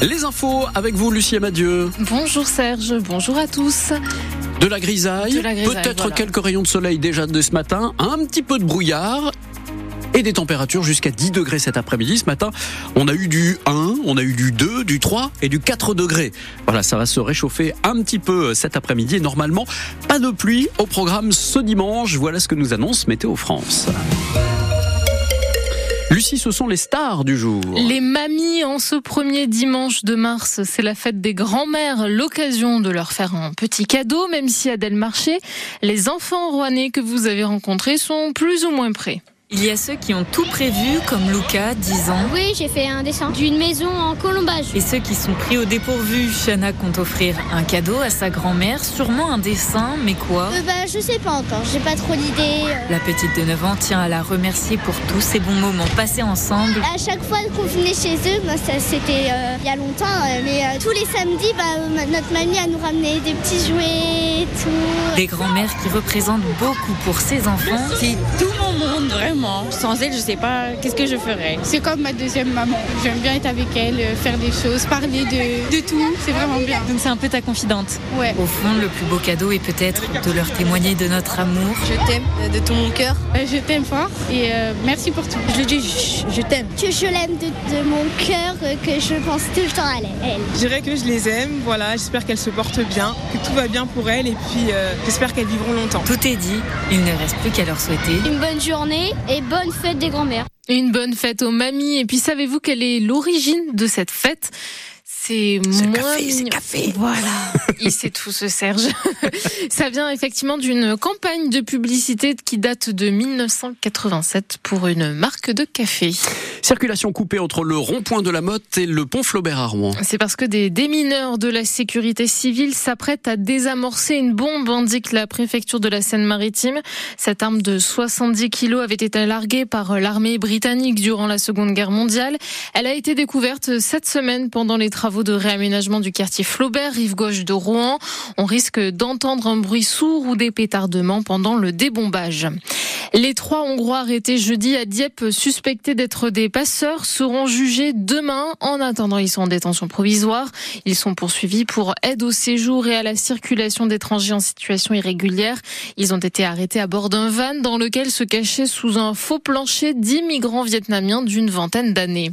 Les infos avec vous, Lucie Madieu. Bonjour Serge, bonjour à tous. De la grisaille, peut-être quelques rayons de soleil déjà de ce matin, un petit peu de brouillard et des températures jusqu'à 10 degrés cet après-midi. Ce matin, on a eu du 1, on a eu du 2, du 3 et du 4 degrés. Voilà, ça va se réchauffer un petit peu cet après-midi et normalement, pas de pluie au programme ce dimanche. Voilà ce que nous annonce Météo France. Lucie, ce sont les stars du jour. Les mamies en ce premier dimanche de mars, c'est la fête des grands-mères, l'occasion de leur faire un petit cadeau, même si Adèle Marché, les enfants rouennais que vous avez rencontrés sont plus ou moins prêts. Il y a ceux qui ont tout prévu, comme Luca, 10 ans. Oui, j'ai fait un dessin d'une maison en colombage. Et ceux qui sont pris au dépourvu. Shana compte offrir un cadeau à sa grand-mère, sûrement un dessin, mais quoi euh, Bah, je sais pas encore, j'ai pas trop d'idées. Euh. La petite de 9 ans tient à la remercier pour tous ces bons moments passés ensemble. À chaque fois qu'on venait chez eux, bah, c'était euh, il y a longtemps, mais tous les samedis, bah, notre mamie a nous ramené des petits jouets, tout. Des grand-mères qui représentent beaucoup pour ses enfants. C'est tout mon monde, vraiment. Sans elle, je sais pas qu'est-ce que je ferais? C'est comme ma deuxième maman. J'aime bien être avec elle, euh, faire des choses, parler de, de tout. C'est vraiment bien. Donc c'est un peu ta confidente. Ouais. Au fond, le plus beau cadeau est peut-être de leur témoigner de notre amour. Je t'aime euh, de tout mon cœur. Euh, je t'aime fort et merci pour tout. Je dis, je, t'aime. Que je l'aime de, de, mon cœur, que je pense tout le temps à elle. Je dirais que je les aime. Voilà, j'espère qu'elles se portent bien, que tout va bien pour elles et puis j'espère qu'elles vivront longtemps. Tout est dit. Il ne reste plus qu'à leur souhaiter une bonne journée et bonne fête des grands-mères. Une bonne fête aux mamies. Et puis savez-vous quelle est l'origine de cette fête? C'est moins café, c'est café. Voilà, il sait tout ce Serge. Ça vient effectivement d'une campagne de publicité qui date de 1987 pour une marque de café. Circulation coupée entre le rond-point de la Motte et le pont Flaubert à Rouen. C'est parce que des démineurs de la sécurité civile s'apprêtent à désamorcer une bombe, indique la préfecture de la Seine-Maritime. Cette arme de 70 kilos avait été larguée par l'armée britannique durant la Seconde Guerre mondiale. Elle a été découverte cette semaine pendant les travaux de réaménagement du quartier Flaubert, rive gauche de Rouen. On risque d'entendre un bruit sourd ou des pétardements pendant le débombage. Les trois Hongrois arrêtés jeudi à Dieppe, suspectés d'être des passeurs, seront jugés demain. En attendant, ils sont en détention provisoire. Ils sont poursuivis pour aide au séjour et à la circulation d'étrangers en situation irrégulière. Ils ont été arrêtés à bord d'un van dans lequel se cachaient sous un faux plancher dix migrants vietnamiens d'une vingtaine d'années.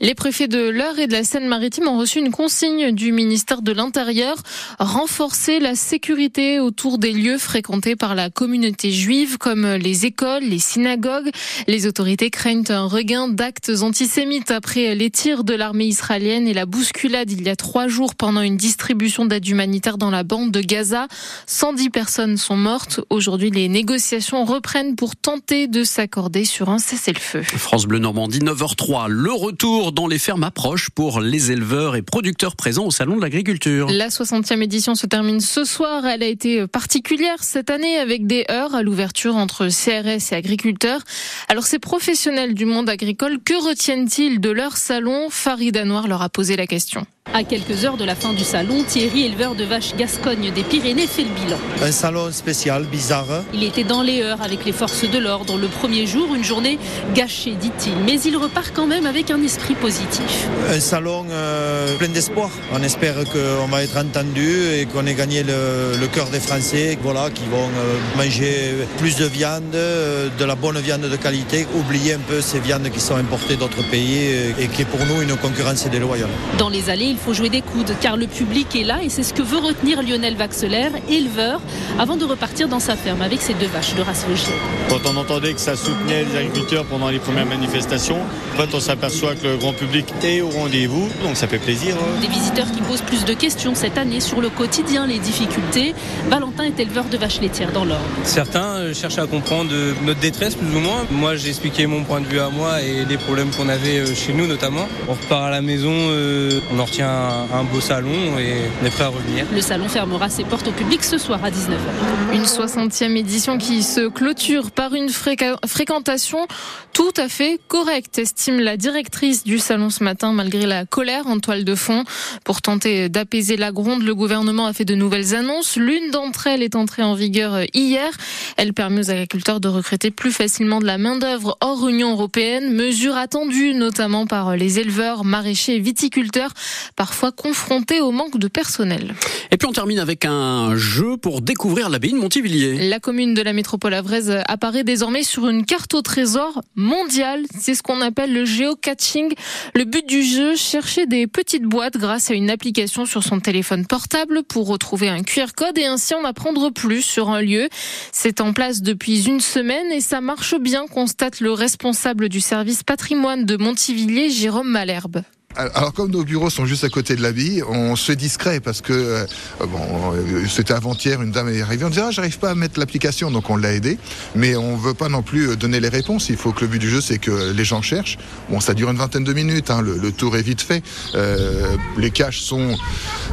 Les préfets de l'Eure et de la Seine-Maritime ont reçu une consigne du ministère de l'Intérieur renforcer la sécurité autour des lieux fréquentés par la communauté juive comme les écoles, les synagogues. Les autorités craignent un regain d'actes antisémites après les tirs de l'armée israélienne et la bousculade il y a trois jours pendant une distribution d'aide humanitaire dans la bande de Gaza. 110 personnes sont mortes. Aujourd'hui, les négociations reprennent pour tenter de s'accorder sur un cessez-le-feu. France Bleu Normandie, 9h03. Le retour dans les fermes approche pour les éleveurs et producteurs présents au Salon de l'Agriculture. La 60e édition se termine ce soir. Elle a été particulière cette année avec des heures à l'ouverture entre CRS et agriculteurs. Alors ces professionnels du monde agricole, que retiennent-ils de leur salon? Farida Noir leur a posé la question. À quelques heures de la fin du salon, Thierry, éleveur de vaches Gascogne des Pyrénées, fait le bilan. Un salon spécial, bizarre. Il était dans les heures avec les forces de l'ordre. Le premier jour, une journée gâchée, dit-il. Mais il repart quand même avec un esprit positif. Un salon euh, plein d'espoir. On espère qu'on va être entendu et qu'on ait gagné le, cœur des Français, voilà, qui vont euh, manger plus de viande, euh, de la bonne viande de qualité, oublier un peu ces viandes qui sont d'autres pays et qui est pour nous une concurrence déloyale. Dans les allées, il faut jouer des coudes car le public est là et c'est ce que veut retenir Lionel Vaxeler, éleveur, avant de repartir dans sa ferme avec ses deux vaches de race Vosgienne. Quand on entendait que ça soutenait les agriculteurs pendant les premières manifestations, en fait on s'aperçoit que le grand public est au rendez-vous, donc ça fait plaisir. Hein. Des visiteurs qui posent plus de questions cette année sur le quotidien, les difficultés. Valentin est éleveur de vaches laitières dans l'Or. Certains euh, cherchent à comprendre euh, notre détresse plus ou moins. Moi j'ai expliqué mon point de vue à moi et les problèmes qu'on avait euh, chez nous notamment. On repart à la maison, on en retient un, beau salon et on est prêt à revenir. Le salon fermera ses portes au public ce soir à 19h. Une 60e édition qui se clôture par une fréquentation tout à fait correcte, estime la directrice du salon ce matin, malgré la colère en toile de fonds. Pour tenter d'apaiser la gronde, le gouvernement a fait de nouvelles annonces. L'une d'entre elles est entrée en vigueur hier. Elle permet aux agriculteurs de recruter plus facilement de la main-d'œuvre hors Union européenne. Mesure attendue notamment par les éleveurs, maraîchers et viticulteurs, parfois confrontés au manque de personnel. Et puis on termine avec un jeu pour découvrir l'abbaye de Montivilliers. La commune de la métropole avraise apparaît désormais sur une carte au trésor mondiale. C'est ce qu'on appelle le géocaching. Le but du jeu, chercher des petites boîtes grâce à une application sur son téléphone portable pour retrouver un QR code et ainsi en apprendre plus sur un lieu. C'est en place depuis une semaine et ça marche bien, constate le responsable du service patrimoine de Montivilliers, Jérôme Malherbe. Alors comme nos bureaux sont juste à côté de l'habit, on se fait discret parce que euh, euh, c'était avant-hier, une dame est arrivée, on disait ah j'arrive pas à mettre l'application, donc on l'a aidé, mais on veut pas non plus donner les réponses. Il faut que le but du jeu c'est que les gens cherchent. Bon, ça dure une vingtaine de minutes, hein, le, tour est vite fait. Euh, les caches sont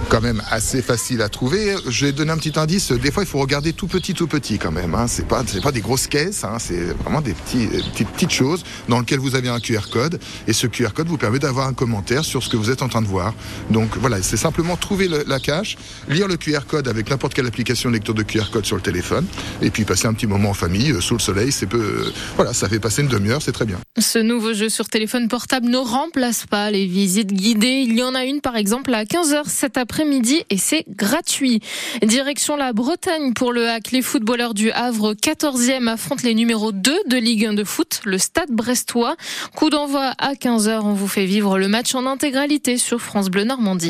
quand même assez faciles à trouver. Je vais donner un petit indice. Des fois, il faut regarder tout petit, tout petit quand même. Hein. C'est pas, pas des grosses caisses, hein. c'est vraiment des petites petites choses dans lesquelles vous avez un QR code et ce QR code vous permet d'avoir un commentaire sur ce que vous êtes en train de voir. Donc voilà, c'est simplement trouver la cache, lire le QR code avec n'importe quelle application lecteur de QR code sur le téléphone, et puis passer un petit moment en famille euh, sous le soleil. C'est peu, euh, voilà, ça fait passer une demi-heure, c'est très bien. Ce nouveau jeu sur téléphone portable ne remplace pas les visites guidées. Il y en a une par exemple à 15h cet après-midi et c'est gratuit. Direction la Bretagne pour le hack. Les footballeurs du Havre 14e affrontent les numéros 2 de Ligue 1 de foot, le Stade Brestois. Coup d'envoi à 15h. On vous fait vivre le match en intégralité sur France Bleu Normandie.